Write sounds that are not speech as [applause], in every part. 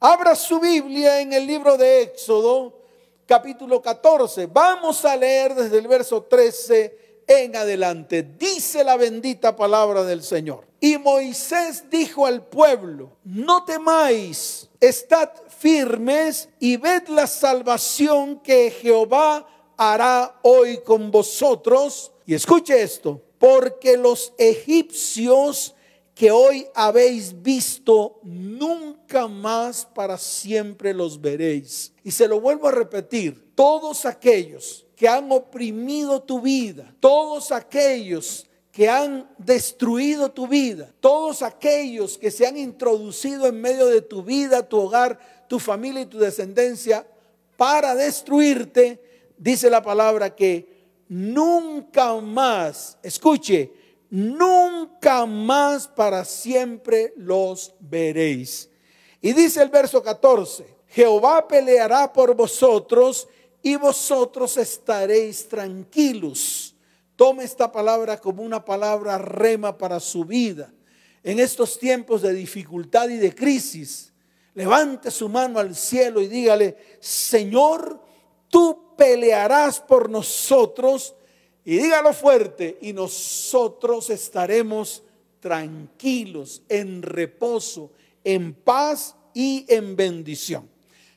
Abra su Biblia en el libro de Éxodo, capítulo 14. Vamos a leer desde el verso 13 en adelante. Dice la bendita palabra del Señor. Y Moisés dijo al pueblo, no temáis, estad firmes y ved la salvación que Jehová hará hoy con vosotros. Y escuche esto, porque los egipcios que hoy habéis visto, nunca más para siempre los veréis. Y se lo vuelvo a repetir, todos aquellos que han oprimido tu vida, todos aquellos que han destruido tu vida, todos aquellos que se han introducido en medio de tu vida, tu hogar, tu familia y tu descendencia para destruirte, dice la palabra que nunca más, escuche, nunca más para siempre los veréis. Y dice el verso 14, Jehová peleará por vosotros y vosotros estaréis tranquilos. Tome esta palabra como una palabra rema para su vida. En estos tiempos de dificultad y de crisis, levante su mano al cielo y dígale, Señor, tú pelearás por nosotros y dígalo fuerte, y nosotros estaremos tranquilos, en reposo, en paz y en bendición.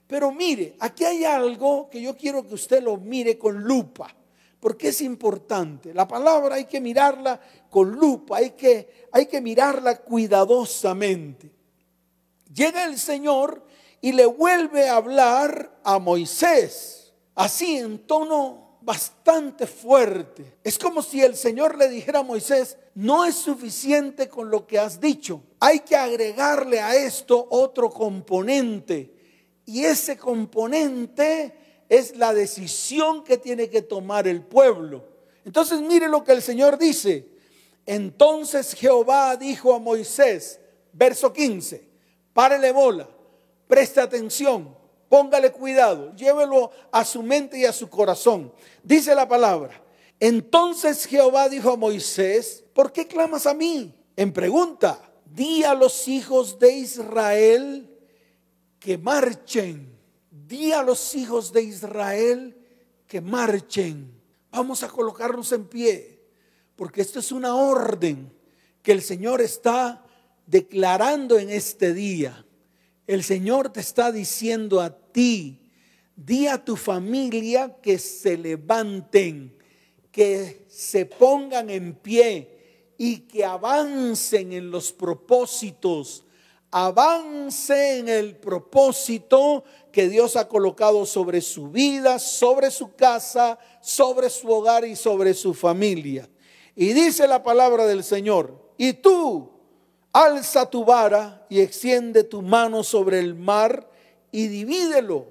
Pero mire, aquí hay algo que yo quiero que usted lo mire con lupa, porque es importante. La palabra hay que mirarla con lupa, hay que, hay que mirarla cuidadosamente. Llega el Señor y le vuelve a hablar a Moisés, así en tono bastante fuerte. Es como si el Señor le dijera a Moisés, no es suficiente con lo que has dicho, hay que agregarle a esto otro componente. Y ese componente es la decisión que tiene que tomar el pueblo. Entonces mire lo que el Señor dice. Entonces Jehová dijo a Moisés, verso 15, párele bola, preste atención Póngale cuidado, llévelo a su mente y a su corazón. Dice la palabra. Entonces Jehová dijo a Moisés, ¿por qué clamas a mí? En pregunta, di a los hijos de Israel que marchen. Di a los hijos de Israel que marchen. Vamos a colocarnos en pie, porque esto es una orden que el Señor está declarando en este día. El Señor te está diciendo a ti, di a tu familia que se levanten, que se pongan en pie y que avancen en los propósitos, avance en el propósito que Dios ha colocado sobre su vida, sobre su casa, sobre su hogar y sobre su familia. Y dice la palabra del Señor, y tú, alza tu vara y extiende tu mano sobre el mar y divídelo.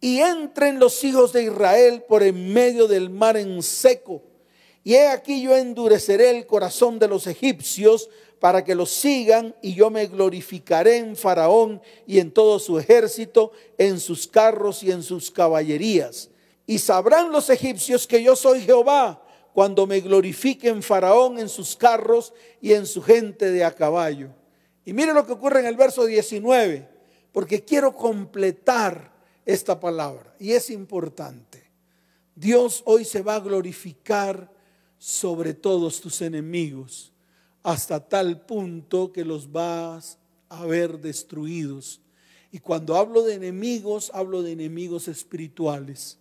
Y entren los hijos de Israel por en medio del mar en seco. Y he aquí yo endureceré el corazón de los egipcios para que los sigan y yo me glorificaré en Faraón y en todo su ejército, en sus carros y en sus caballerías. Y sabrán los egipcios que yo soy Jehová cuando me glorifiquen Faraón en sus carros y en su gente de a caballo. Y mire lo que ocurre en el verso 19, porque quiero completar esta palabra y es importante. Dios hoy se va a glorificar sobre todos tus enemigos hasta tal punto que los vas a ver destruidos. Y cuando hablo de enemigos, hablo de enemigos espirituales.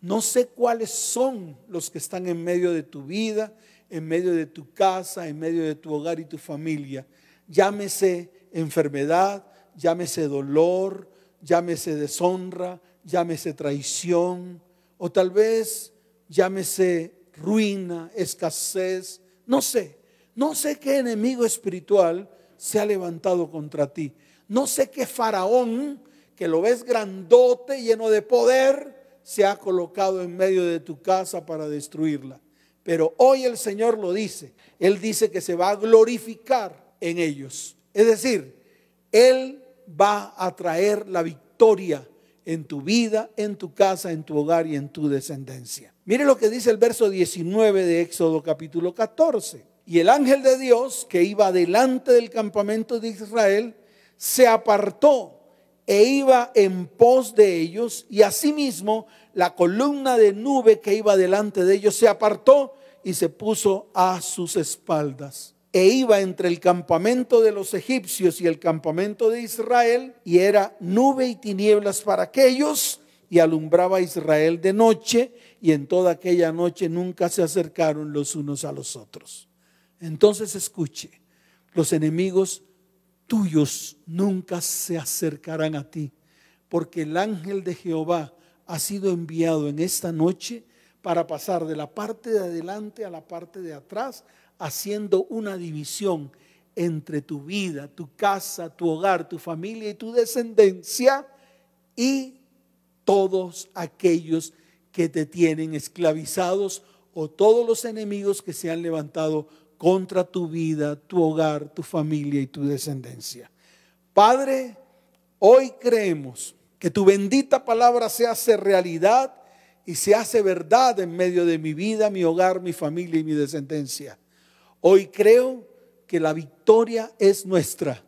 No sé cuáles son los que están en medio de tu vida, en medio de tu casa, en medio de tu hogar y tu familia. Llámese enfermedad, llámese dolor, llámese deshonra, llámese traición, o tal vez llámese ruina, escasez, no sé. No sé qué enemigo espiritual se ha levantado contra ti. No sé qué faraón, que lo ves grandote, lleno de poder, se ha colocado en medio de tu casa para destruirla. Pero hoy el Señor lo dice. Él dice que se va a glorificar en ellos. Es decir, Él va a traer la victoria en tu vida, en tu casa, en tu hogar y en tu descendencia. Mire lo que dice el verso 19 de Éxodo capítulo 14. Y el ángel de Dios que iba delante del campamento de Israel se apartó e iba en pos de ellos, y asimismo la columna de nube que iba delante de ellos se apartó y se puso a sus espaldas. E iba entre el campamento de los egipcios y el campamento de Israel, y era nube y tinieblas para aquellos, y alumbraba a Israel de noche, y en toda aquella noche nunca se acercaron los unos a los otros. Entonces escuche, los enemigos tuyos nunca se acercarán a ti, porque el ángel de Jehová ha sido enviado en esta noche para pasar de la parte de adelante a la parte de atrás, haciendo una división entre tu vida, tu casa, tu hogar, tu familia y tu descendencia y todos aquellos que te tienen esclavizados o todos los enemigos que se han levantado contra tu vida, tu hogar, tu familia y tu descendencia. Padre, hoy creemos que tu bendita palabra se hace realidad y se hace verdad en medio de mi vida, mi hogar, mi familia y mi descendencia. Hoy creo que la victoria es nuestra.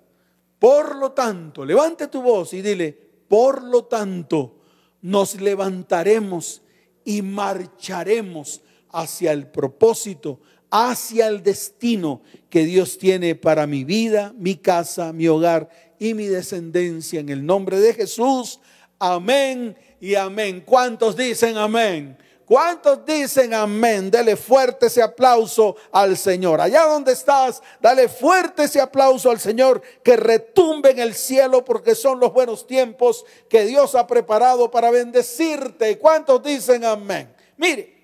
Por lo tanto, levante tu voz y dile, por lo tanto, nos levantaremos y marcharemos hacia el propósito, hacia el destino que Dios tiene para mi vida, mi casa, mi hogar y mi descendencia. En el nombre de Jesús, amén y amén. ¿Cuántos dicen amén? ¿Cuántos dicen amén? Dele fuerte ese aplauso al Señor. Allá donde estás, dale fuerte ese aplauso al Señor que retumbe en el cielo porque son los buenos tiempos que Dios ha preparado para bendecirte. ¿Cuántos dicen amén? Mire,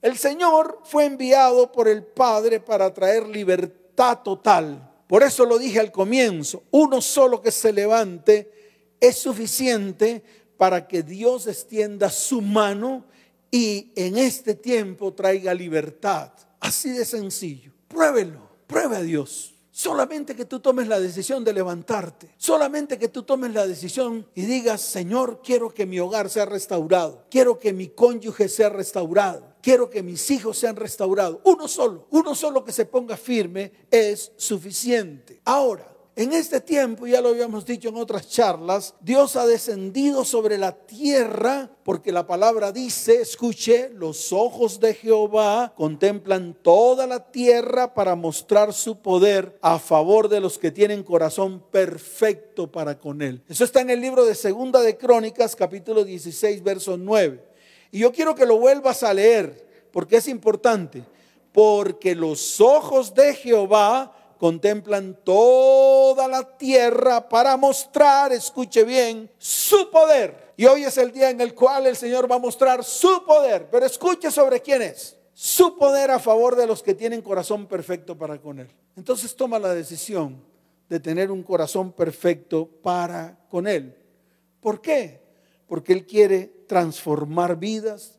el Señor fue enviado por el Padre para traer libertad total. Por eso lo dije al comienzo, uno solo que se levante es suficiente para que Dios extienda su mano y en este tiempo traiga libertad. Así de sencillo. Pruébelo, pruebe a Dios. Solamente que tú tomes la decisión de levantarte. Solamente que tú tomes la decisión y digas, Señor, quiero que mi hogar sea restaurado. Quiero que mi cónyuge sea restaurado. Quiero que mis hijos sean restaurados. Uno solo, uno solo que se ponga firme es suficiente. Ahora, en este tiempo, ya lo habíamos dicho en otras charlas, Dios ha descendido sobre la tierra porque la palabra dice, escuche, los ojos de Jehová contemplan toda la tierra para mostrar su poder a favor de los que tienen corazón perfecto para con él. Eso está en el libro de Segunda de Crónicas, capítulo 16, verso 9. Y yo quiero que lo vuelvas a leer porque es importante, porque los ojos de Jehová contemplan toda la tierra para mostrar, escuche bien, su poder. Y hoy es el día en el cual el Señor va a mostrar su poder. Pero escuche sobre quién es. Su poder a favor de los que tienen corazón perfecto para con Él. Entonces toma la decisión de tener un corazón perfecto para con Él. ¿Por qué? Porque Él quiere transformar vidas,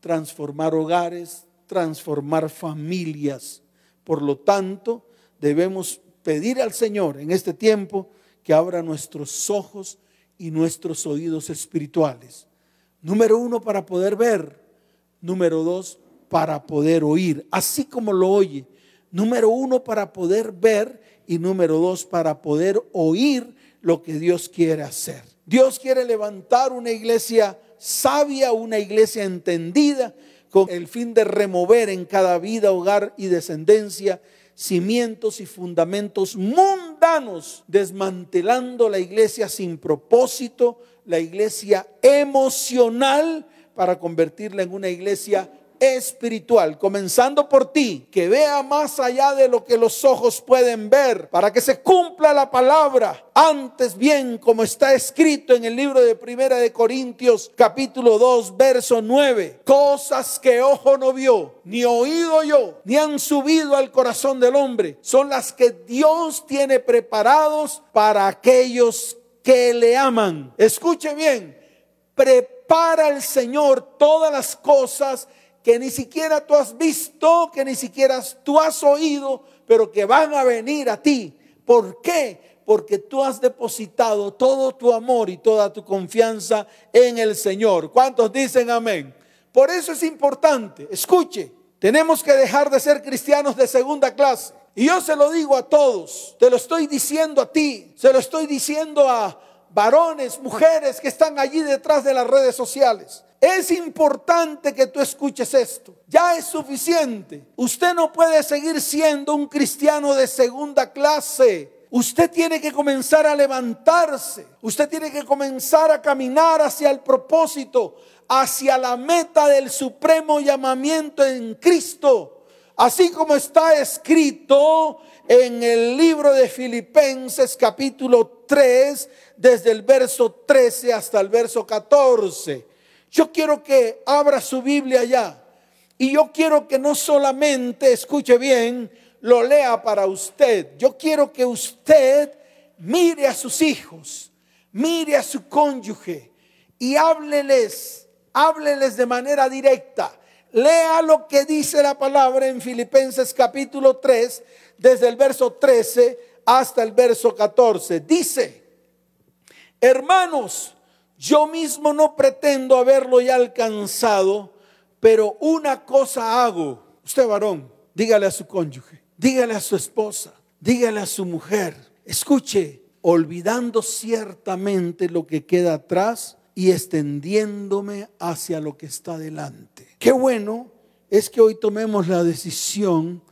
transformar hogares, transformar familias. Por lo tanto, debemos pedir al Señor en este tiempo que abra nuestros ojos y nuestros oídos espirituales. Número uno, para poder ver. Número dos, para poder oír, así como lo oye. Número uno, para poder ver. Y número dos, para poder oír lo que Dios quiere hacer. Dios quiere levantar una iglesia sabia, una iglesia entendida, con el fin de remover en cada vida, hogar y descendencia cimientos y fundamentos mundanos, desmantelando la iglesia sin propósito, la iglesia emocional, para convertirla en una iglesia espiritual, comenzando por ti, que vea más allá de lo que los ojos pueden ver, para que se cumpla la palabra. Antes bien, como está escrito en el libro de Primera de Corintios, capítulo 2, verso 9, cosas que ojo no vio, ni oído yo, ni han subido al corazón del hombre, son las que Dios tiene preparados para aquellos que le aman. Escuche bien, prepara el Señor todas las cosas que ni siquiera tú has visto, que ni siquiera tú has oído, pero que van a venir a ti. ¿Por qué? Porque tú has depositado todo tu amor y toda tu confianza en el Señor. ¿Cuántos dicen amén? Por eso es importante, escuche, tenemos que dejar de ser cristianos de segunda clase. Y yo se lo digo a todos, te lo estoy diciendo a ti, se lo estoy diciendo a varones, mujeres que están allí detrás de las redes sociales. Es importante que tú escuches esto. Ya es suficiente. Usted no puede seguir siendo un cristiano de segunda clase. Usted tiene que comenzar a levantarse. Usted tiene que comenzar a caminar hacia el propósito, hacia la meta del supremo llamamiento en Cristo. Así como está escrito en el libro de Filipenses capítulo 3, desde el verso 13 hasta el verso 14. Yo quiero que abra su Biblia ya. Y yo quiero que no solamente, escuche bien, lo lea para usted. Yo quiero que usted mire a sus hijos, mire a su cónyuge y hábleles, hábleles de manera directa. Lea lo que dice la palabra en Filipenses capítulo 3, desde el verso 13 hasta el verso 14. Dice, hermanos, yo mismo no pretendo haberlo ya alcanzado, pero una cosa hago. Usted varón, dígale a su cónyuge, dígale a su esposa, dígale a su mujer, escuche, olvidando ciertamente lo que queda atrás y extendiéndome hacia lo que está delante. Qué bueno es que hoy tomemos la decisión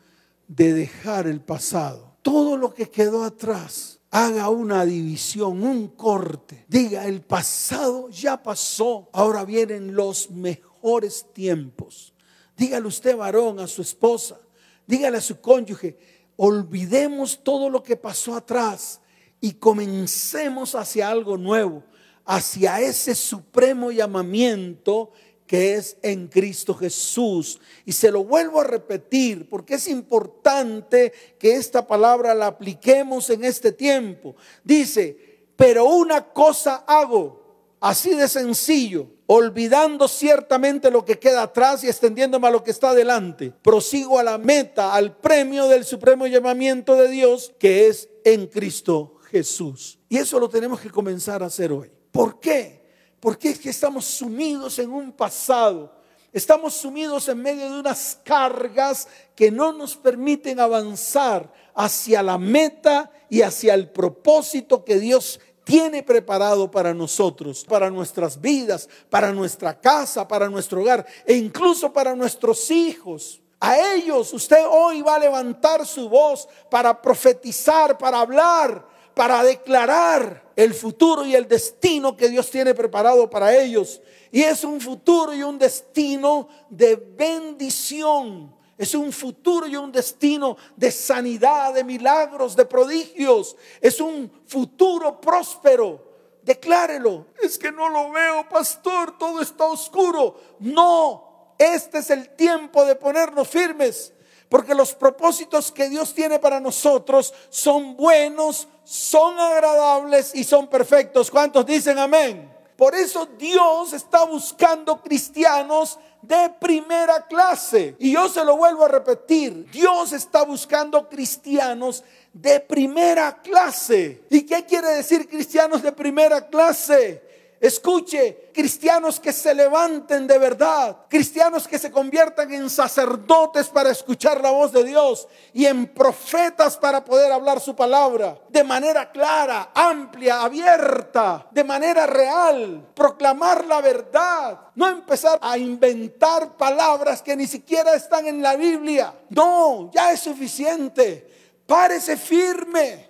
de dejar el pasado. Todo lo que quedó atrás, haga una división, un corte. Diga, el pasado ya pasó, ahora vienen los mejores tiempos. Dígale usted, varón, a su esposa, dígale a su cónyuge, olvidemos todo lo que pasó atrás y comencemos hacia algo nuevo, hacia ese supremo llamamiento que es en Cristo Jesús. Y se lo vuelvo a repetir porque es importante que esta palabra la apliquemos en este tiempo. Dice, pero una cosa hago, así de sencillo, olvidando ciertamente lo que queda atrás y extendiéndome a lo que está adelante. Prosigo a la meta, al premio del supremo llamamiento de Dios que es en Cristo Jesús. Y eso lo tenemos que comenzar a hacer hoy. ¿Por qué? Porque es que estamos sumidos en un pasado. Estamos sumidos en medio de unas cargas que no nos permiten avanzar hacia la meta y hacia el propósito que Dios tiene preparado para nosotros, para nuestras vidas, para nuestra casa, para nuestro hogar e incluso para nuestros hijos. A ellos usted hoy va a levantar su voz para profetizar, para hablar, para declarar el futuro y el destino que Dios tiene preparado para ellos. Y es un futuro y un destino de bendición. Es un futuro y un destino de sanidad, de milagros, de prodigios. Es un futuro próspero. Declárelo. Es que no lo veo, pastor, todo está oscuro. No, este es el tiempo de ponernos firmes. Porque los propósitos que Dios tiene para nosotros son buenos, son agradables y son perfectos. ¿Cuántos dicen amén? Por eso Dios está buscando cristianos de primera clase. Y yo se lo vuelvo a repetir, Dios está buscando cristianos de primera clase. ¿Y qué quiere decir cristianos de primera clase? Escuche, cristianos que se levanten de verdad, cristianos que se conviertan en sacerdotes para escuchar la voz de Dios y en profetas para poder hablar su palabra de manera clara, amplia, abierta, de manera real, proclamar la verdad, no empezar a inventar palabras que ni siquiera están en la Biblia. No, ya es suficiente. Párese firme.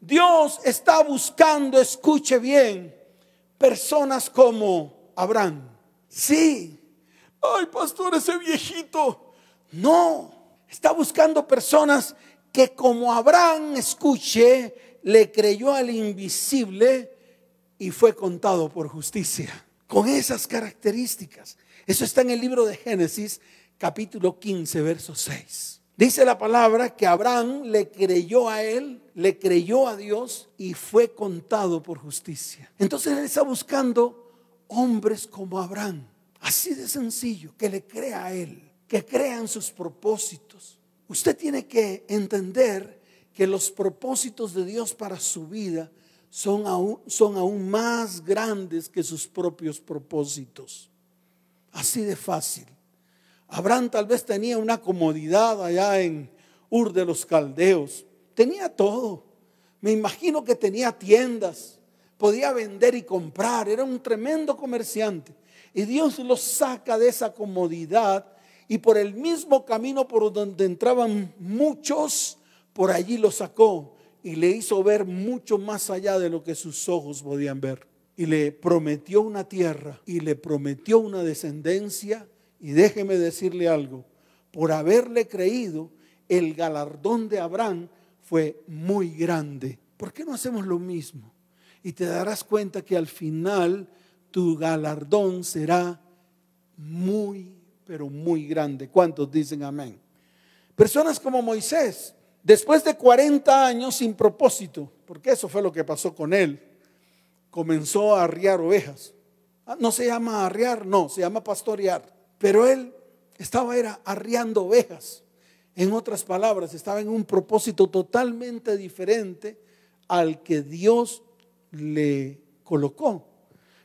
Dios está buscando, escuche bien personas como Abraham. Sí. Ay, pastor, ese viejito. No. Está buscando personas que como Abraham, escuche, le creyó al invisible y fue contado por justicia. Con esas características. Eso está en el libro de Génesis, capítulo 15, verso 6. Dice la palabra que Abraham le creyó a él, le creyó a Dios y fue contado por justicia. Entonces él está buscando hombres como Abraham, así de sencillo, que le crea a él, que crean sus propósitos. Usted tiene que entender que los propósitos de Dios para su vida son aún, son aún más grandes que sus propios propósitos. Así de fácil. Abraham tal vez tenía una comodidad allá en Ur de los Caldeos. Tenía todo. Me imagino que tenía tiendas podía vender y comprar, era un tremendo comerciante. Y Dios lo saca de esa comodidad y por el mismo camino por donde entraban muchos, por allí lo sacó y le hizo ver mucho más allá de lo que sus ojos podían ver. Y le prometió una tierra y le prometió una descendencia. Y déjeme decirle algo, por haberle creído, el galardón de Abraham fue muy grande. ¿Por qué no hacemos lo mismo? Y te darás cuenta que al final tu galardón será muy, pero muy grande. ¿Cuántos dicen amén? Personas como Moisés, después de 40 años sin propósito, porque eso fue lo que pasó con él, comenzó a arriar ovejas. Ah, no se llama arriar, no, se llama pastorear. Pero él estaba era arriando ovejas. En otras palabras, estaba en un propósito totalmente diferente al que Dios le colocó.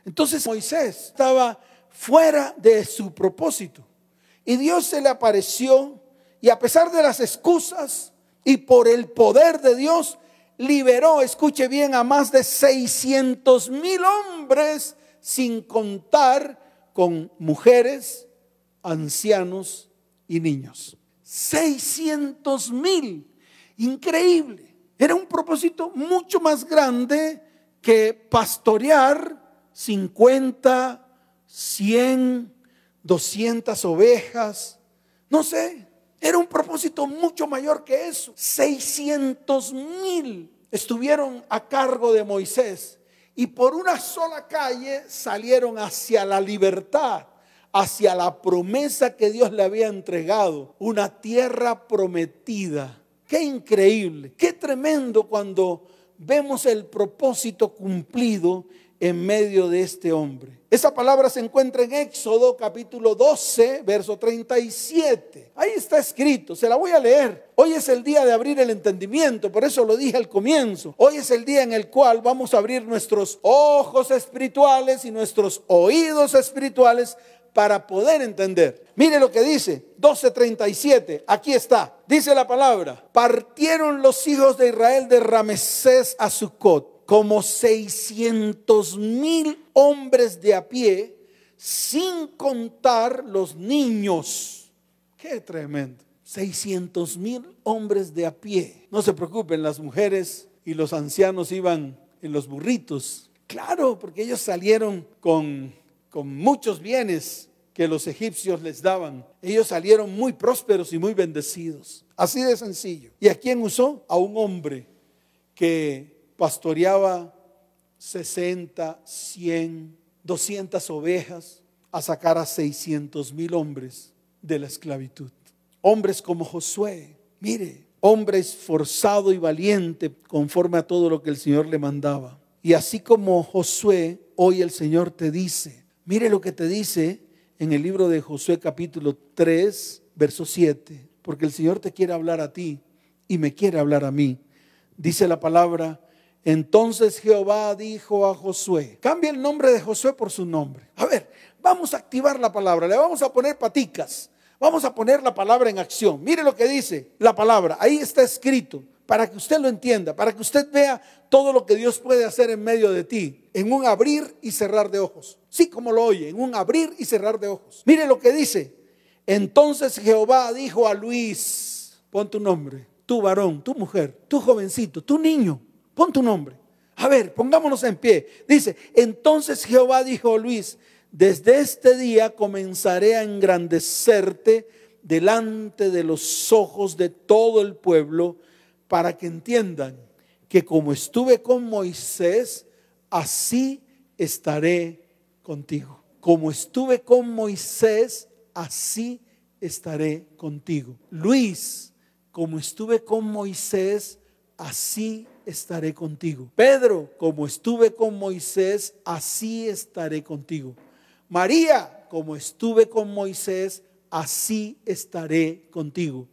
Entonces Moisés estaba fuera de su propósito. Y Dios se le apareció y a pesar de las excusas y por el poder de Dios, liberó, escuche bien, a más de 600 mil hombres, sin contar con mujeres, ancianos y niños. 600 mil. Increíble. Era un propósito mucho más grande que pastorear 50, 100, 200 ovejas. No sé, era un propósito mucho mayor que eso. 600 mil estuvieron a cargo de Moisés y por una sola calle salieron hacia la libertad, hacia la promesa que Dios le había entregado, una tierra prometida. Qué increíble, qué tremendo cuando vemos el propósito cumplido en medio de este hombre. Esa palabra se encuentra en Éxodo capítulo 12, verso 37. Ahí está escrito, se la voy a leer. Hoy es el día de abrir el entendimiento, por eso lo dije al comienzo. Hoy es el día en el cual vamos a abrir nuestros ojos espirituales y nuestros oídos espirituales para poder entender. Mire lo que dice 12:37, aquí está. Dice la palabra, partieron los hijos de Israel de Ramesés a Sucot como 600 mil hombres de a pie, sin contar los niños. Qué tremendo. 600 mil hombres de a pie. No se preocupen, las mujeres y los ancianos iban en los burritos. Claro, porque ellos salieron con, con muchos bienes que los egipcios les daban. Ellos salieron muy prósperos y muy bendecidos. Así de sencillo. ¿Y a quién usó? A un hombre que pastoreaba 60, 100, 200 ovejas a sacar a 600 mil hombres de la esclavitud. Hombres como Josué, mire, hombre esforzado y valiente conforme a todo lo que el Señor le mandaba. Y así como Josué, hoy el Señor te dice, mire lo que te dice en el libro de Josué capítulo 3, verso 7, porque el Señor te quiere hablar a ti y me quiere hablar a mí. Dice la palabra, entonces Jehová dijo a Josué, cambia el nombre de Josué por su nombre. A ver, vamos a activar la palabra, le vamos a poner paticas, vamos a poner la palabra en acción. Mire lo que dice la palabra, ahí está escrito, para que usted lo entienda, para que usted vea todo lo que Dios puede hacer en medio de ti, en un abrir y cerrar de ojos. Sí, como lo oye, en un abrir y cerrar de ojos. Mire lo que dice. Entonces Jehová dijo a Luis, pon tu nombre, tu varón, tu mujer, tu jovencito, tu niño Pon tu nombre. A ver, pongámonos en pie. Dice, entonces Jehová dijo Luis, desde este día comenzaré a engrandecerte delante de los ojos de todo el pueblo para que entiendan que como estuve con Moisés, así estaré contigo. Como estuve con Moisés, así estaré contigo. Luis, como estuve con Moisés, así estaré contigo. Pedro, como estuve con Moisés, así estaré contigo. María, como estuve con Moisés, así estaré contigo.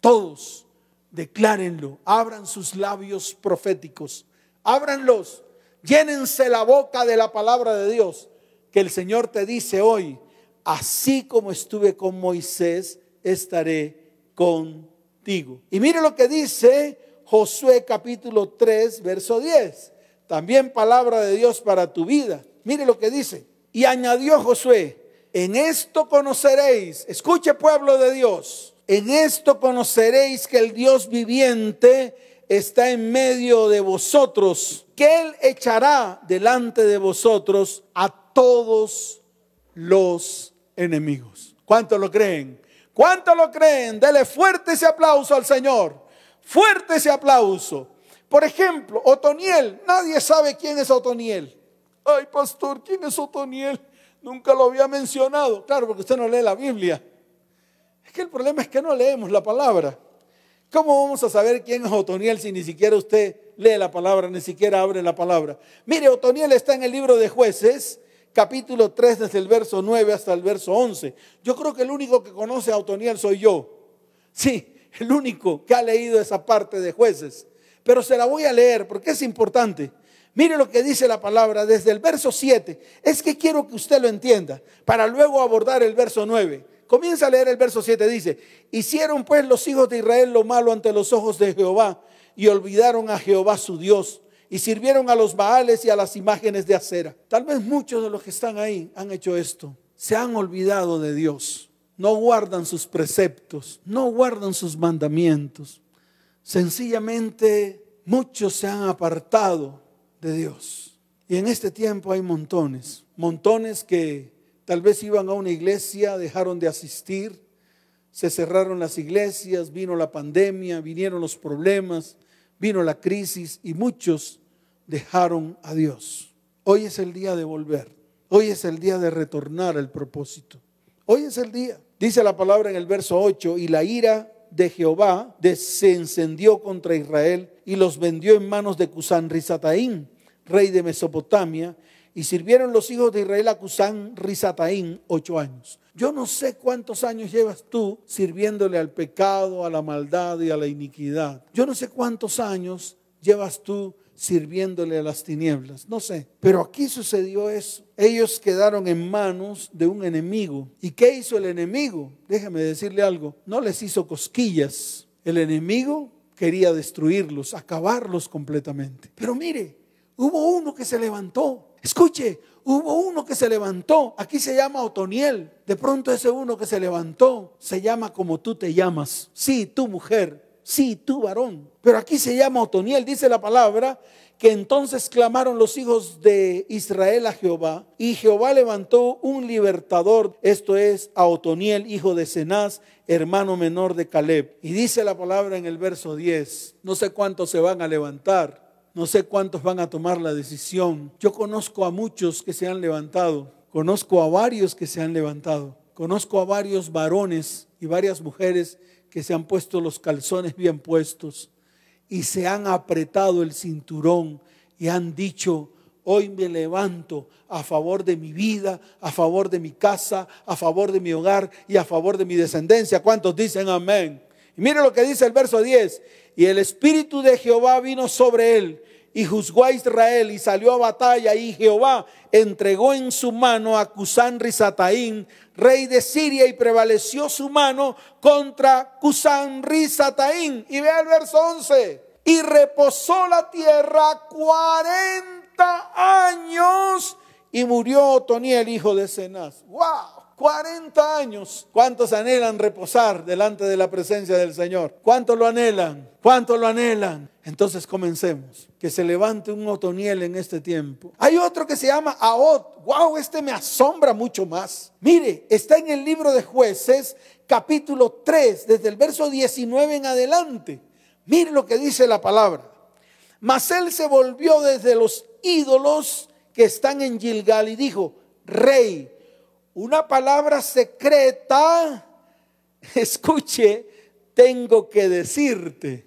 Todos declárenlo, abran sus labios proféticos, ábranlos, llénense la boca de la palabra de Dios, que el Señor te dice hoy, así como estuve con Moisés, estaré contigo. Y mire lo que dice Josué capítulo 3, verso 10. también palabra de Dios para tu vida. Mire lo que dice. Y añadió Josué, en esto conoceréis, escuche pueblo de Dios, en esto conoceréis que el Dios viviente está en medio de vosotros, que Él echará delante de vosotros a todos los enemigos. ¿Cuánto lo creen? ¿Cuánto lo creen? Dele fuerte ese aplauso al Señor. Fuerte ese aplauso. Por ejemplo, Otoniel. Nadie sabe quién es Otoniel. Ay, pastor, ¿quién es Otoniel? Nunca lo había mencionado. Claro, porque usted no lee la Biblia. Que el problema es que no leemos la palabra. ¿Cómo vamos a saber quién es Otoniel si ni siquiera usted lee la palabra, ni siquiera abre la palabra? Mire, Otoniel está en el libro de jueces, capítulo 3, desde el verso 9 hasta el verso 11. Yo creo que el único que conoce a Otoniel soy yo. Sí, el único que ha leído esa parte de jueces. Pero se la voy a leer porque es importante. Mire lo que dice la palabra desde el verso 7. Es que quiero que usted lo entienda para luego abordar el verso 9. Comienza a leer el verso 7. Dice, hicieron pues los hijos de Israel lo malo ante los ojos de Jehová y olvidaron a Jehová su Dios y sirvieron a los Baales y a las imágenes de acera. Tal vez muchos de los que están ahí han hecho esto. Se han olvidado de Dios. No guardan sus preceptos, no guardan sus mandamientos. Sencillamente muchos se han apartado de Dios. Y en este tiempo hay montones, montones que tal vez iban a una iglesia, dejaron de asistir, se cerraron las iglesias, vino la pandemia, vinieron los problemas, vino la crisis y muchos dejaron a Dios. Hoy es el día de volver, hoy es el día de retornar al propósito, hoy es el día. Dice la palabra en el verso 8, y la ira de Jehová se encendió contra Israel y los vendió en manos de Cusán Rizataín, rey de Mesopotamia, y sirvieron los hijos de Israel a Cusán Rizataín ocho años. Yo no sé cuántos años llevas tú sirviéndole al pecado, a la maldad y a la iniquidad. Yo no sé cuántos años llevas tú sirviéndole a las tinieblas. No sé. Pero aquí sucedió eso. Ellos quedaron en manos de un enemigo. ¿Y qué hizo el enemigo? Déjame decirle algo. No les hizo cosquillas. El enemigo quería destruirlos, acabarlos completamente. Pero mire, hubo uno que se levantó. Escuche, hubo uno que se levantó. Aquí se llama Otoniel. De pronto ese uno que se levantó se llama como tú te llamas. Sí, tu mujer. Sí, tú varón. Pero aquí se llama Otoniel. Dice la palabra que entonces clamaron los hijos de Israel a Jehová y Jehová levantó un libertador, esto es a Otoniel, hijo de Cenaz, hermano menor de Caleb. Y dice la palabra en el verso 10, no sé cuántos se van a levantar, no sé cuántos van a tomar la decisión. Yo conozco a muchos que se han levantado, conozco a varios que se han levantado, conozco a varios varones y varias mujeres que se han puesto los calzones bien puestos y se han apretado el cinturón y han dicho, hoy me levanto a favor de mi vida, a favor de mi casa, a favor de mi hogar y a favor de mi descendencia. ¿Cuántos dicen amén? Y mire lo que dice el verso 10. Y el Espíritu de Jehová vino sobre él y juzgó a Israel y salió a batalla y Jehová entregó en su mano a Cusán Rizataín, rey de Siria, y prevaleció su mano contra Cusán Rizataín. Y vea el verso 11. Y reposó la tierra 40 años y murió Otoniel, hijo de Cenaz. ¡Wow! 40 años. ¿Cuántos anhelan reposar delante de la presencia del Señor? ¿Cuántos lo anhelan? ¿Cuántos lo anhelan? Entonces comencemos. Que se levante un Otoniel en este tiempo. Hay otro que se llama Aot. Wow, este me asombra mucho más. Mire, está en el libro de jueces, capítulo 3, desde el verso 19 en adelante. Mire lo que dice la palabra. Mas él se volvió desde los ídolos que están en Gilgal y dijo, Rey, una palabra secreta, [laughs] escuche, tengo que decirte.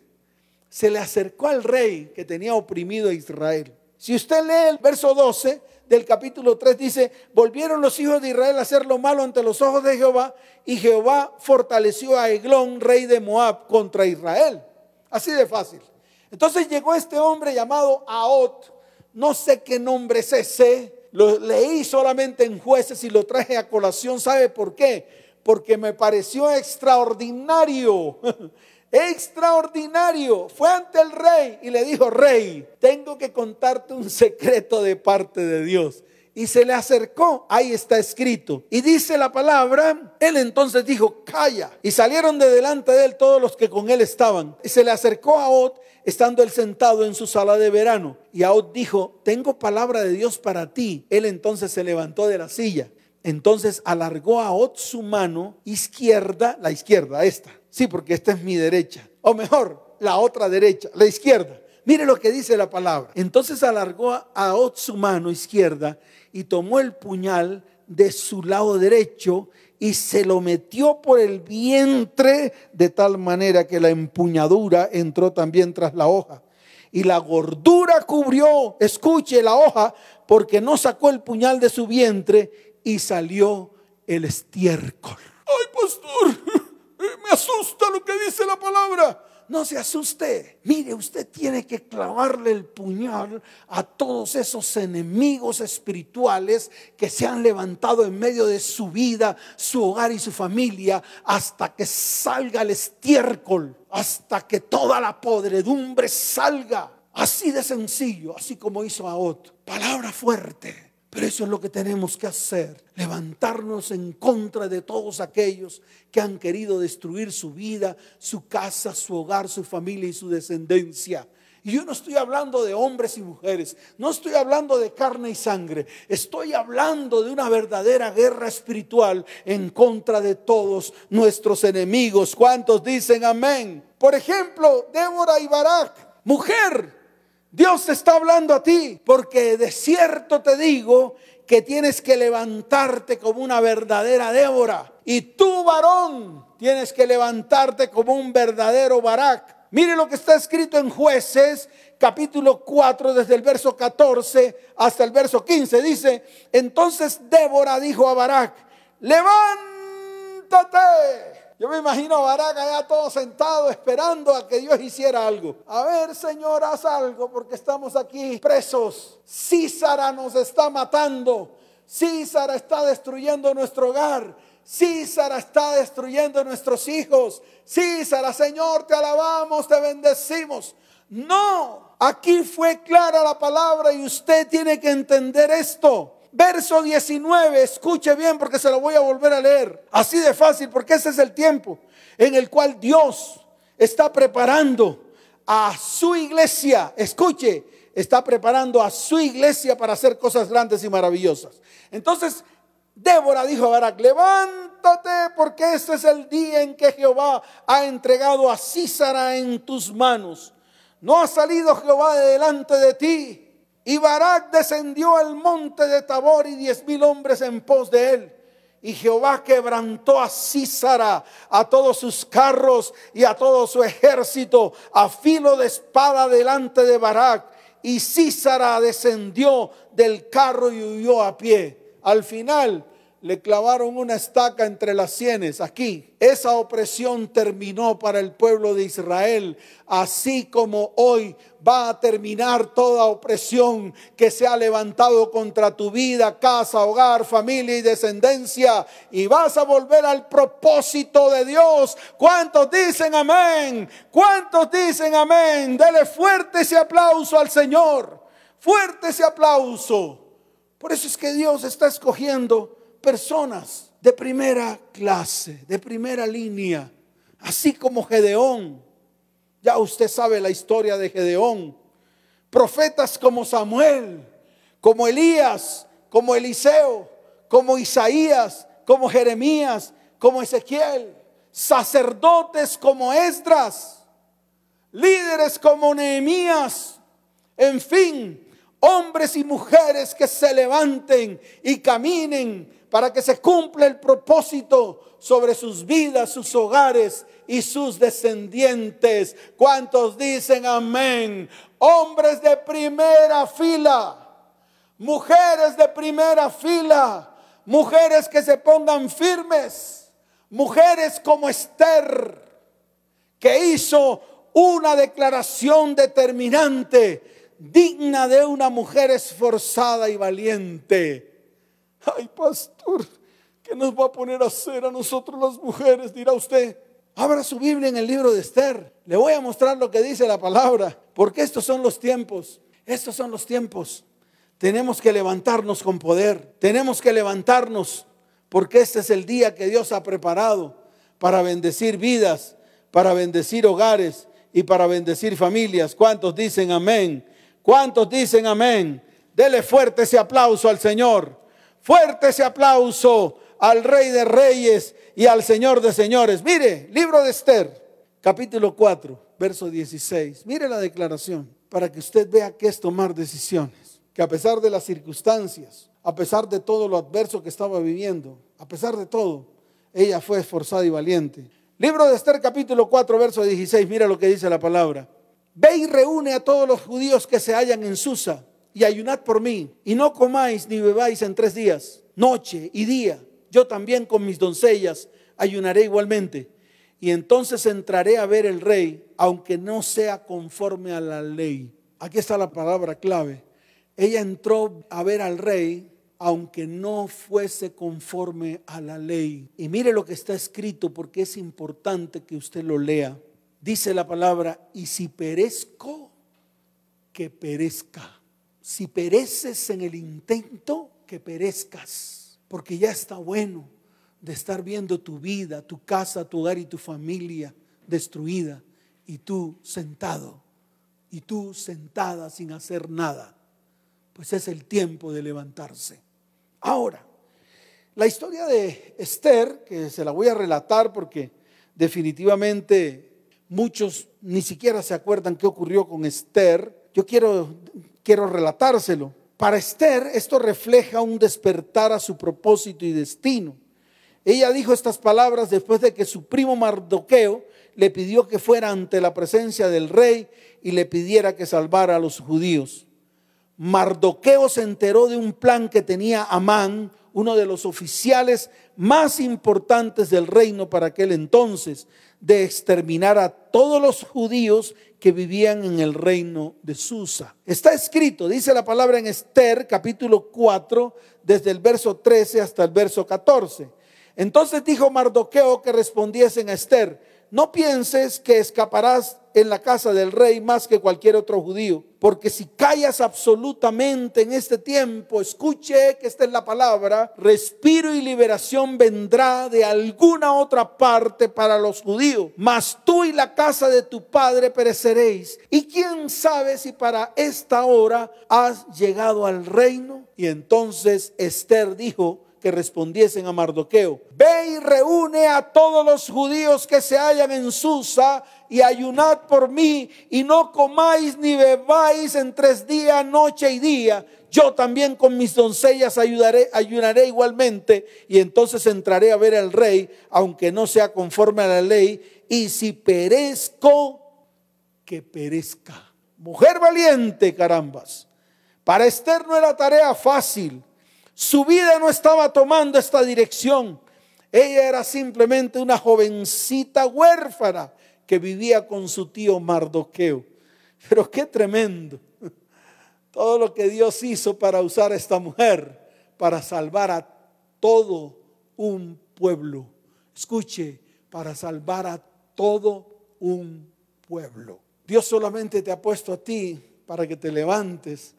Se le acercó al rey que tenía oprimido a Israel. Si usted lee el verso 12 del capítulo 3, dice, volvieron los hijos de Israel a hacer lo malo ante los ojos de Jehová y Jehová fortaleció a Eglón, rey de Moab, contra Israel. Así de fácil. Entonces llegó este hombre llamado Aot, no sé qué nombre es ese, lo leí solamente en jueces y lo traje a colación. ¿Sabe por qué? Porque me pareció extraordinario [laughs] extraordinario. Fue ante el rey y le dijo, rey, tengo que contarte un secreto de parte de Dios. Y se le acercó, ahí está escrito. Y dice la palabra, él entonces dijo, calla. Y salieron de delante de él todos los que con él estaban. Y se le acercó a Ot, estando él sentado en su sala de verano. Y Ot dijo, tengo palabra de Dios para ti. Él entonces se levantó de la silla. Entonces alargó a Ot su mano izquierda, la izquierda, esta. Sí, porque esta es mi derecha. O mejor, la otra derecha, la izquierda. Mire lo que dice la palabra. Entonces alargó a Ot su mano izquierda y tomó el puñal de su lado derecho y se lo metió por el vientre de tal manera que la empuñadura entró también tras la hoja. Y la gordura cubrió, escuche la hoja, porque no sacó el puñal de su vientre y salió el estiércol. Ay, pastor, [laughs] me asusta lo que dice la palabra no se asuste. Mire, usted tiene que clavarle el puñal a todos esos enemigos espirituales que se han levantado en medio de su vida, su hogar y su familia, hasta que salga el estiércol, hasta que toda la podredumbre salga. Así de sencillo, así como hizo Aot. Palabra fuerte. Pero eso es lo que tenemos que hacer, levantarnos en contra de todos aquellos que han querido destruir su vida, su casa, su hogar, su familia y su descendencia. Y yo no estoy hablando de hombres y mujeres, no estoy hablando de carne y sangre, estoy hablando de una verdadera guerra espiritual en contra de todos nuestros enemigos. ¿Cuántos dicen amén? Por ejemplo, Débora y Barak, mujer, Dios te está hablando a ti, porque de cierto te digo que tienes que levantarte como una verdadera Débora. Y tú, varón, tienes que levantarte como un verdadero Barak. Mire lo que está escrito en jueces capítulo 4 desde el verso 14 hasta el verso 15. Dice, entonces Débora dijo a Barak, levántate yo me imagino a Barak allá todo sentado esperando a que Dios hiciera algo. A ver, Señor, haz algo porque estamos aquí presos. Císara nos está matando. Císara está destruyendo nuestro hogar. Císara está destruyendo nuestros hijos. Císara, Señor, te alabamos, te bendecimos. No, aquí fue clara la palabra y usted tiene que entender esto. Verso 19, escuche bien porque se lo voy a volver a leer. Así de fácil, porque ese es el tiempo en el cual Dios está preparando a su iglesia. Escuche, está preparando a su iglesia para hacer cosas grandes y maravillosas. Entonces, Débora dijo a Barak, levántate porque este es el día en que Jehová ha entregado a Císara en tus manos. No ha salido Jehová de delante de ti y Barak descendió al monte de Tabor y diez mil hombres en pos de él. Y Jehová quebrantó a Císara, a todos sus carros y a todo su ejército, a filo de espada delante de Barak. Y Císara descendió del carro y huyó a pie. Al final, le clavaron una estaca entre las sienes. Aquí, esa opresión terminó para el pueblo de Israel, así como hoy va a terminar toda opresión que se ha levantado contra tu vida, casa, hogar, familia y descendencia. Y vas a volver al propósito de Dios. ¿Cuántos dicen amén? ¿Cuántos dicen amén? Dele fuerte ese aplauso al Señor. Fuerte ese aplauso. Por eso es que Dios está escogiendo personas de primera clase, de primera línea, así como Gedeón. Ya usted sabe la historia de Gedeón. Profetas como Samuel, como Elías, como Eliseo, como Isaías, como Jeremías, como Ezequiel. Sacerdotes como Esdras, líderes como Nehemías. En fin, hombres y mujeres que se levanten y caminen para que se cumpla el propósito sobre sus vidas, sus hogares y sus descendientes. ¿Cuántos dicen amén? Hombres de primera fila, mujeres de primera fila, mujeres que se pongan firmes, mujeres como Esther, que hizo una declaración determinante, digna de una mujer esforzada y valiente Ay, pastor, ¿qué nos va a poner a hacer a nosotros las mujeres? Dirá usted. Abra su Biblia en el libro de Esther. Le voy a mostrar lo que dice la palabra, porque estos son los tiempos. Estos son los tiempos. Tenemos que levantarnos con poder. Tenemos que levantarnos porque este es el día que Dios ha preparado para bendecir vidas, para bendecir hogares y para bendecir familias. ¿Cuántos dicen amén? ¿Cuántos dicen amén? Dele fuerte ese aplauso al Señor. Fuerte ese aplauso al Rey de Reyes y al Señor de Señores. Mire, libro de Esther, capítulo 4, verso 16. Mire la declaración para que usted vea qué es tomar decisiones. Que a pesar de las circunstancias, a pesar de todo lo adverso que estaba viviendo, a pesar de todo, ella fue esforzada y valiente. Libro de Esther capítulo 4, verso 16, mira lo que dice la palabra. Ve y reúne a todos los judíos que se hallan en Susa y ayunad por mí, y no comáis ni bebáis en tres días, noche y día. Yo también con mis doncellas ayunaré igualmente. Y entonces entraré a ver el rey, aunque no sea conforme a la ley. Aquí está la palabra clave. Ella entró a ver al rey aunque no fuese conforme a la ley. Y mire lo que está escrito porque es importante que usted lo lea. Dice la palabra, y si perezco, que perezca. Si pereces en el intento, que perezcas. Porque ya está bueno de estar viendo tu vida, tu casa, tu hogar y tu familia destruida. Y tú sentado, y tú sentada sin hacer nada. Pues es el tiempo de levantarse. Ahora, la historia de Esther, que se la voy a relatar porque definitivamente muchos ni siquiera se acuerdan qué ocurrió con Esther, yo quiero, quiero relatárselo. Para Esther esto refleja un despertar a su propósito y destino. Ella dijo estas palabras después de que su primo Mardoqueo le pidió que fuera ante la presencia del rey y le pidiera que salvara a los judíos. Mardoqueo se enteró de un plan que tenía Amán, uno de los oficiales más importantes del reino para aquel entonces, de exterminar a todos los judíos que vivían en el reino de Susa. Está escrito, dice la palabra en Esther, capítulo 4, desde el verso 13 hasta el verso 14. Entonces dijo Mardoqueo que respondiesen a Esther, no pienses que escaparás en la casa del rey más que cualquier otro judío, porque si callas absolutamente en este tiempo, escuche que esta es la palabra, respiro y liberación vendrá de alguna otra parte para los judíos, mas tú y la casa de tu padre pereceréis. Y quién sabe si para esta hora has llegado al reino. Y entonces Esther dijo, que respondiesen a Mardoqueo, ve y reúne a todos los judíos que se hallan en Susa y ayunad por mí y no comáis ni bebáis en tres días, noche y día. Yo también con mis doncellas ayudaré, ayunaré igualmente y entonces entraré a ver al rey, aunque no sea conforme a la ley, y si perezco, que perezca. Mujer valiente, carambas. Para Esther no era tarea fácil su vida no estaba tomando esta dirección. Ella era simplemente una jovencita huérfana que vivía con su tío Mardoqueo. Pero qué tremendo. Todo lo que Dios hizo para usar a esta mujer, para salvar a todo un pueblo. Escuche, para salvar a todo un pueblo. Dios solamente te ha puesto a ti para que te levantes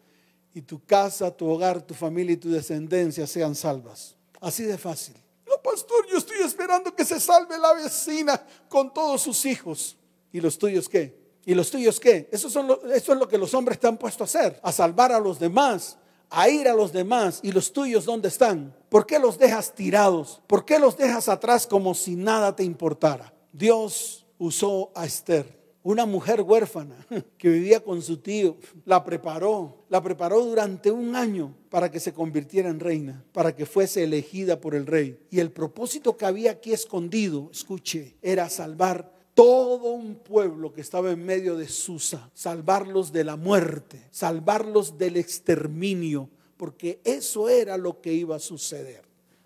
y tu casa, tu hogar, tu familia y tu descendencia sean salvas. Así de fácil. No, pastor, yo estoy esperando que se salve la vecina con todos sus hijos. ¿Y los tuyos qué? ¿Y los tuyos qué? Eso, son eso es lo que los hombres están puestos a hacer, a salvar a los demás, a ir a los demás. ¿Y los tuyos dónde están? ¿Por qué los dejas tirados? ¿Por qué los dejas atrás como si nada te importara? Dios usó a Esther una mujer huérfana [laughs] que vivía con su tío, la preparó, la preparó durante un año para que se convirtiera en reina, para que fuese elegida por el rey. Y el propósito que había aquí escondido, escuche, era salvar todo un pueblo que estaba en medio de Susa, salvarlos de la muerte, salvarlos del exterminio, porque eso era lo que iba a suceder.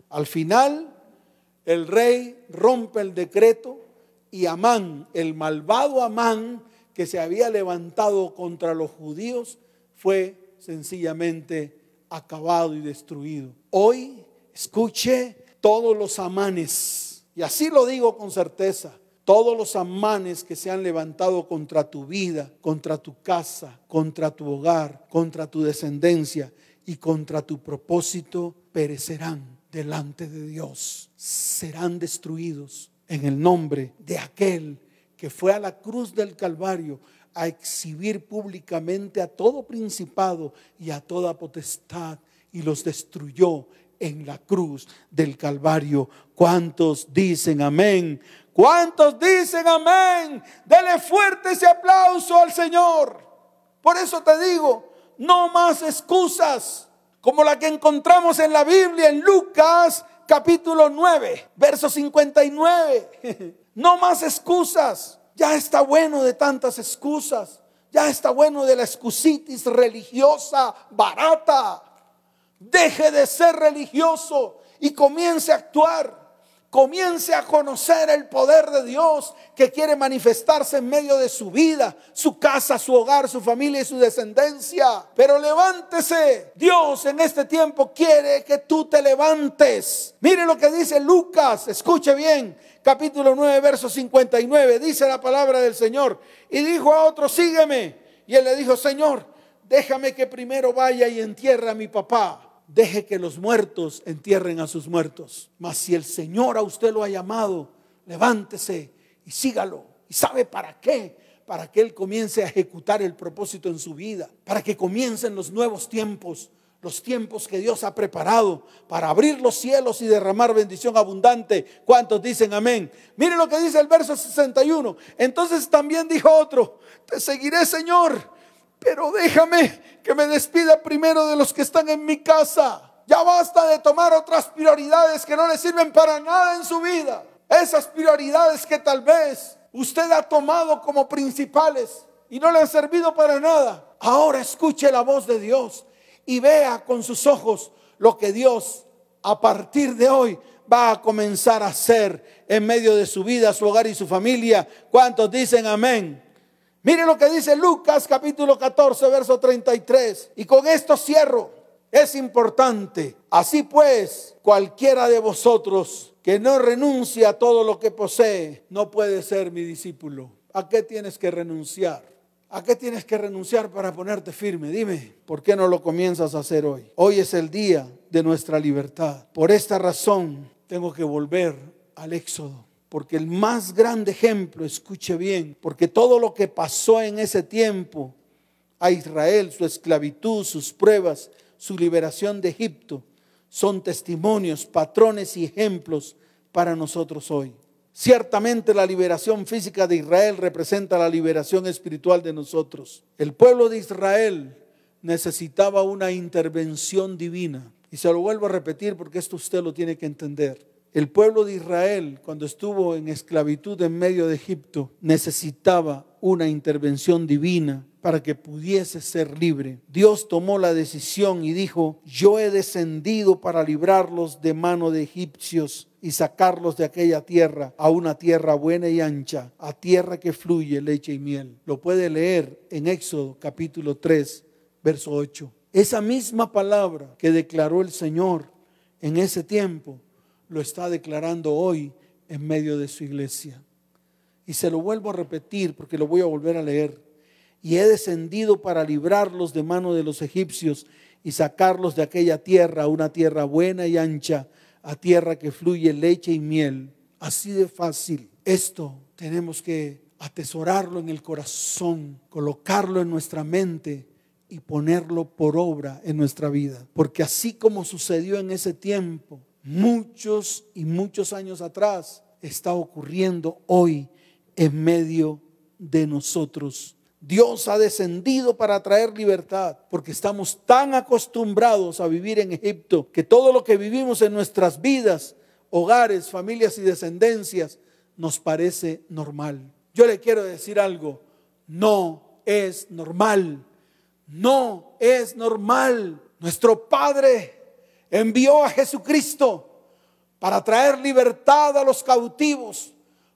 Al final, el rey rompe el decreto, y Amán, el malvado Amán que se había levantado contra los judíos, fue sencillamente acabado y destruido. Hoy, escuche todos los amanes, y así lo digo con certeza, todos los amanes que se han levantado contra tu vida, contra tu casa, contra tu hogar, contra tu descendencia y contra tu propósito, perecerán delante de Dios. Serán destruidos en el nombre de aquel que fue a la cruz del Calvario a exhibir públicamente a todo principado y a toda potestad y los destruyó en la cruz del Calvario. ¿Cuántos dicen amén? ¿Cuántos dicen amén? Dele fuerte ese aplauso al Señor. Por eso te digo, no más excusas como la que encontramos en la Biblia en Lucas capítulo 9, verso 59. No más excusas. Ya está bueno de tantas excusas. Ya está bueno de la excusitis religiosa barata. Deje de ser religioso y comience a actuar comience a conocer el poder de Dios que quiere manifestarse en medio de su vida, su casa, su hogar, su familia y su descendencia. Pero levántese. Dios en este tiempo quiere que tú te levantes. Mire lo que dice Lucas, escuche bien, capítulo 9, verso 59. Dice la palabra del Señor. Y dijo a otro, sígueme. Y él le dijo, Señor, déjame que primero vaya y entierre a mi papá deje que los muertos entierren a sus muertos. Mas si el Señor a usted lo ha llamado, levántese y sígalo. ¿Y sabe para qué? Para que Él comience a ejecutar el propósito en su vida, para que comiencen los nuevos tiempos, los tiempos que Dios ha preparado para abrir los cielos y derramar bendición abundante. ¿Cuántos dicen amén? Mire lo que dice el verso 61. Entonces también dijo otro, te seguiré Señor pero déjame que me despida primero de los que están en mi casa. Ya basta de tomar otras prioridades que no le sirven para nada en su vida. Esas prioridades que tal vez usted ha tomado como principales y no le han servido para nada. Ahora escuche la voz de Dios y vea con sus ojos lo que Dios a partir de hoy va a comenzar a hacer en medio de su vida, su hogar y su familia. ¿Cuántos dicen amén? Mire lo que dice Lucas capítulo 14, verso 33. Y con esto cierro. Es importante. Así pues, cualquiera de vosotros que no renuncia a todo lo que posee, no puede ser mi discípulo. ¿A qué tienes que renunciar? ¿A qué tienes que renunciar para ponerte firme? Dime, ¿por qué no lo comienzas a hacer hoy? Hoy es el día de nuestra libertad. Por esta razón tengo que volver al Éxodo porque el más grande ejemplo, escuche bien, porque todo lo que pasó en ese tiempo a Israel, su esclavitud, sus pruebas, su liberación de Egipto, son testimonios, patrones y ejemplos para nosotros hoy. Ciertamente la liberación física de Israel representa la liberación espiritual de nosotros. El pueblo de Israel necesitaba una intervención divina. Y se lo vuelvo a repetir porque esto usted lo tiene que entender. El pueblo de Israel, cuando estuvo en esclavitud en medio de Egipto, necesitaba una intervención divina para que pudiese ser libre. Dios tomó la decisión y dijo, yo he descendido para librarlos de mano de egipcios y sacarlos de aquella tierra a una tierra buena y ancha, a tierra que fluye leche y miel. Lo puede leer en Éxodo capítulo 3, verso 8. Esa misma palabra que declaró el Señor en ese tiempo lo está declarando hoy en medio de su iglesia. Y se lo vuelvo a repetir porque lo voy a volver a leer. Y he descendido para librarlos de mano de los egipcios y sacarlos de aquella tierra, una tierra buena y ancha, a tierra que fluye leche y miel. Así de fácil. Esto tenemos que atesorarlo en el corazón, colocarlo en nuestra mente y ponerlo por obra en nuestra vida. Porque así como sucedió en ese tiempo, muchos y muchos años atrás está ocurriendo hoy en medio de nosotros. Dios ha descendido para traer libertad, porque estamos tan acostumbrados a vivir en Egipto que todo lo que vivimos en nuestras vidas, hogares, familias y descendencias, nos parece normal. Yo le quiero decir algo, no es normal, no es normal. Nuestro Padre envió a Jesucristo para traer libertad a los cautivos,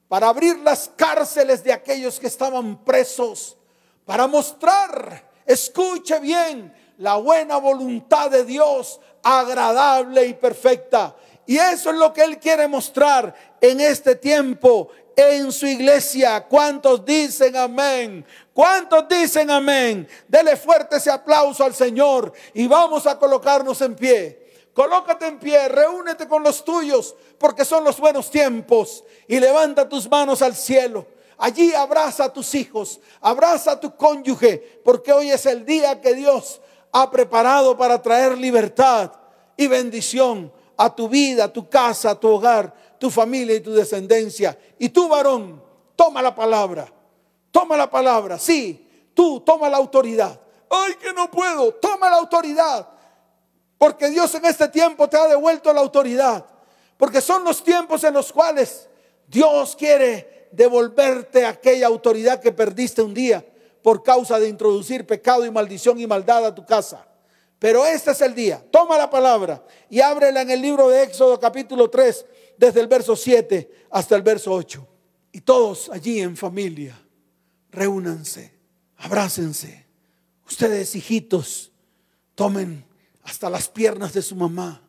para abrir las cárceles de aquellos que estaban presos, para mostrar, escuche bien, la buena voluntad de Dios, agradable y perfecta. Y eso es lo que Él quiere mostrar en este tiempo en su iglesia. ¿Cuántos dicen amén? ¿Cuántos dicen amén? Dele fuerte ese aplauso al Señor y vamos a colocarnos en pie. Colócate en pie, reúnete con los tuyos, porque son los buenos tiempos. Y levanta tus manos al cielo. Allí abraza a tus hijos, abraza a tu cónyuge, porque hoy es el día que Dios ha preparado para traer libertad y bendición a tu vida, a tu casa, a tu hogar, tu familia y tu descendencia. Y tú, varón, toma la palabra, toma la palabra, sí, tú toma la autoridad. Ay, que no puedo, toma la autoridad. Porque Dios en este tiempo te ha devuelto la autoridad. Porque son los tiempos en los cuales Dios quiere devolverte aquella autoridad que perdiste un día por causa de introducir pecado y maldición y maldad a tu casa. Pero este es el día. Toma la palabra y ábrela en el libro de Éxodo capítulo 3, desde el verso 7 hasta el verso 8. Y todos allí en familia, reúnanse, abrácense. Ustedes, hijitos, tomen hasta las piernas de su mamá.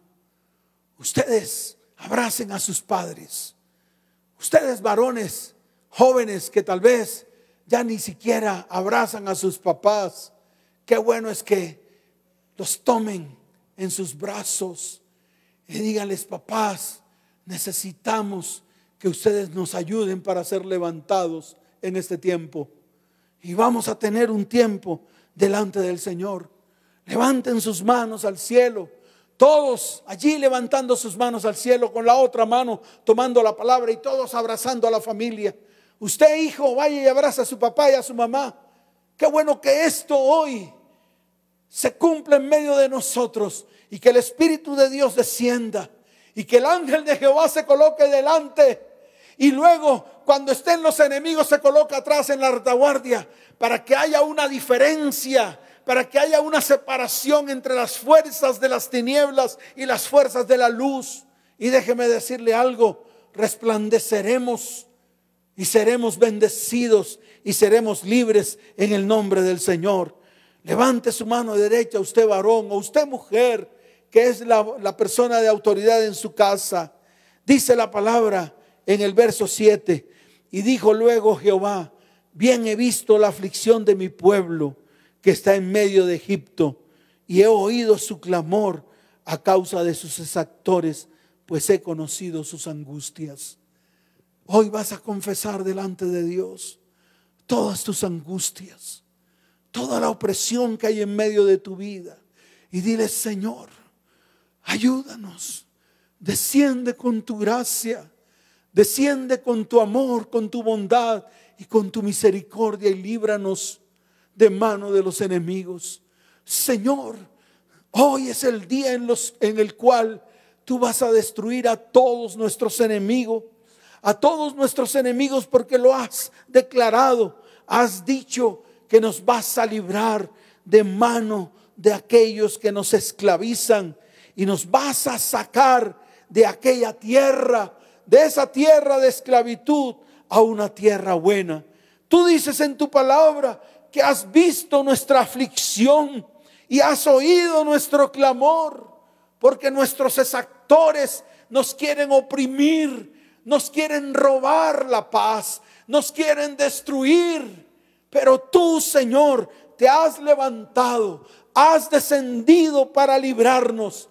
Ustedes abracen a sus padres. Ustedes, varones, jóvenes que tal vez ya ni siquiera abrazan a sus papás. Qué bueno es que los tomen en sus brazos y díganles, papás, necesitamos que ustedes nos ayuden para ser levantados en este tiempo. Y vamos a tener un tiempo delante del Señor. Levanten sus manos al cielo. Todos allí levantando sus manos al cielo con la otra mano tomando la palabra y todos abrazando a la familia. Usted, hijo, vaya y abraza a su papá y a su mamá. Qué bueno que esto hoy se cumpla en medio de nosotros y que el Espíritu de Dios descienda y que el ángel de Jehová se coloque delante y luego cuando estén los enemigos se coloca atrás en la retaguardia para que haya una diferencia, para que haya una separación entre las fuerzas de las tinieblas y las fuerzas de la luz. Y déjeme decirle algo, resplandeceremos y seremos bendecidos y seremos libres en el nombre del Señor. Levante su mano derecha, usted varón o usted mujer, que es la, persona de autoridad en su casa. Dice la palabra en el verso 7. Y dijo luego Jehová, bien he visto la aflicción de mi pueblo que está en medio de Egipto, y he oído su clamor a causa de sus exactores, pues he conocido sus angustias. Hoy vas a confesar delante de Dios todas tus angustias toda la opresión que hay en medio de tu vida y dile, Señor, ayúdanos, desciende con tu gracia, desciende con tu amor, con tu bondad y con tu misericordia y líbranos de mano de los enemigos. Señor, hoy es el día en, los, en el cual tú vas a destruir a todos nuestros enemigos, a todos nuestros enemigos porque lo has declarado, has dicho que nos vas a librar de mano de aquellos que nos esclavizan y nos vas a sacar de aquella tierra, de esa tierra de esclavitud a una tierra buena. Tú dices en tu palabra que has visto nuestra aflicción y has oído nuestro clamor, porque nuestros exactores nos quieren oprimir, nos quieren robar la paz, nos quieren destruir. Pero tú, Señor, te has levantado, has descendido para librarnos.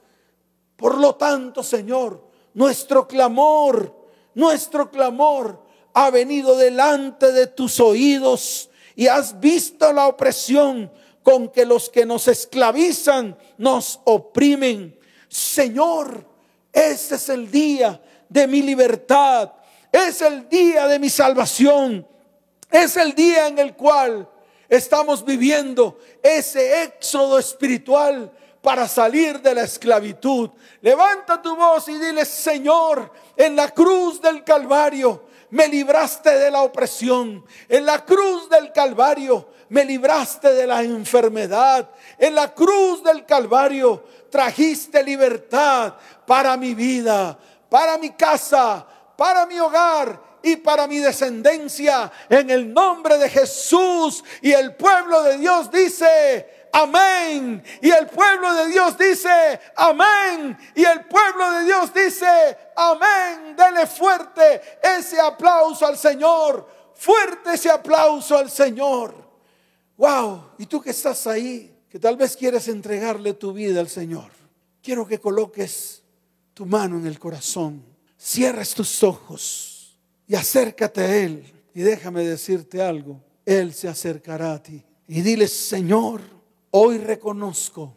Por lo tanto, Señor, nuestro clamor, nuestro clamor ha venido delante de tus oídos y has visto la opresión con que los que nos esclavizan nos oprimen. Señor, ese es el día de mi libertad, es el día de mi salvación. Es el día en el cual estamos viviendo ese éxodo espiritual para salir de la esclavitud. Levanta tu voz y dile, Señor, en la cruz del Calvario me libraste de la opresión. En la cruz del Calvario me libraste de la enfermedad. En la cruz del Calvario trajiste libertad para mi vida, para mi casa, para mi hogar y para mi descendencia en el nombre de Jesús. Y el pueblo de Dios dice, amén. Y el pueblo de Dios dice, amén. Y el pueblo de Dios dice, amén. Dele fuerte ese aplauso al Señor. Fuerte ese aplauso al Señor. Wow. Y tú que estás ahí, que tal vez quieres entregarle tu vida al Señor. Quiero que coloques tu mano en el corazón. Cierres tus ojos y acércate a Él. Y déjame decirte algo. Él se acercará a ti. Y dile, Señor, Hoy reconozco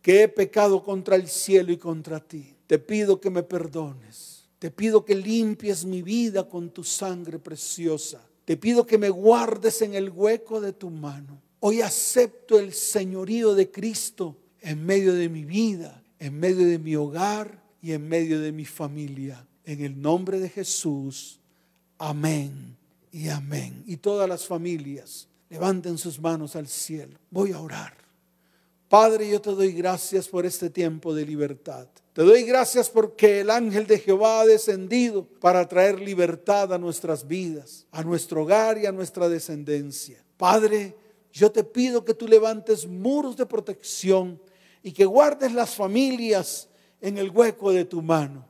que he pecado contra el cielo y contra ti. Te pido que me perdones. Te pido que limpies mi vida con tu sangre preciosa. Te pido que me guardes en el hueco de tu mano. Hoy acepto el señorío de Cristo en medio de mi vida, en medio de mi hogar y en medio de mi familia. En el nombre de Jesús. Amén y amén. Y todas las familias Levanten sus manos al cielo. Voy a orar. Padre, yo te doy gracias por este tiempo de libertad. Te doy gracias porque el ángel de Jehová ha descendido para traer libertad a nuestras vidas, a nuestro hogar y a nuestra descendencia. Padre, yo te pido que tú levantes muros de protección y que guardes las familias en el hueco de tu mano.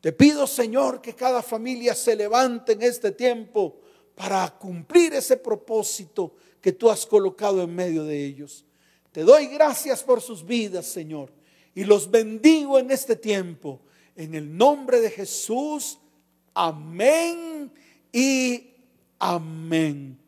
Te pido, Señor, que cada familia se levante en este tiempo para cumplir ese propósito que tú has colocado en medio de ellos. Te doy gracias por sus vidas, Señor, y los bendigo en este tiempo. En el nombre de Jesús, amén y amén.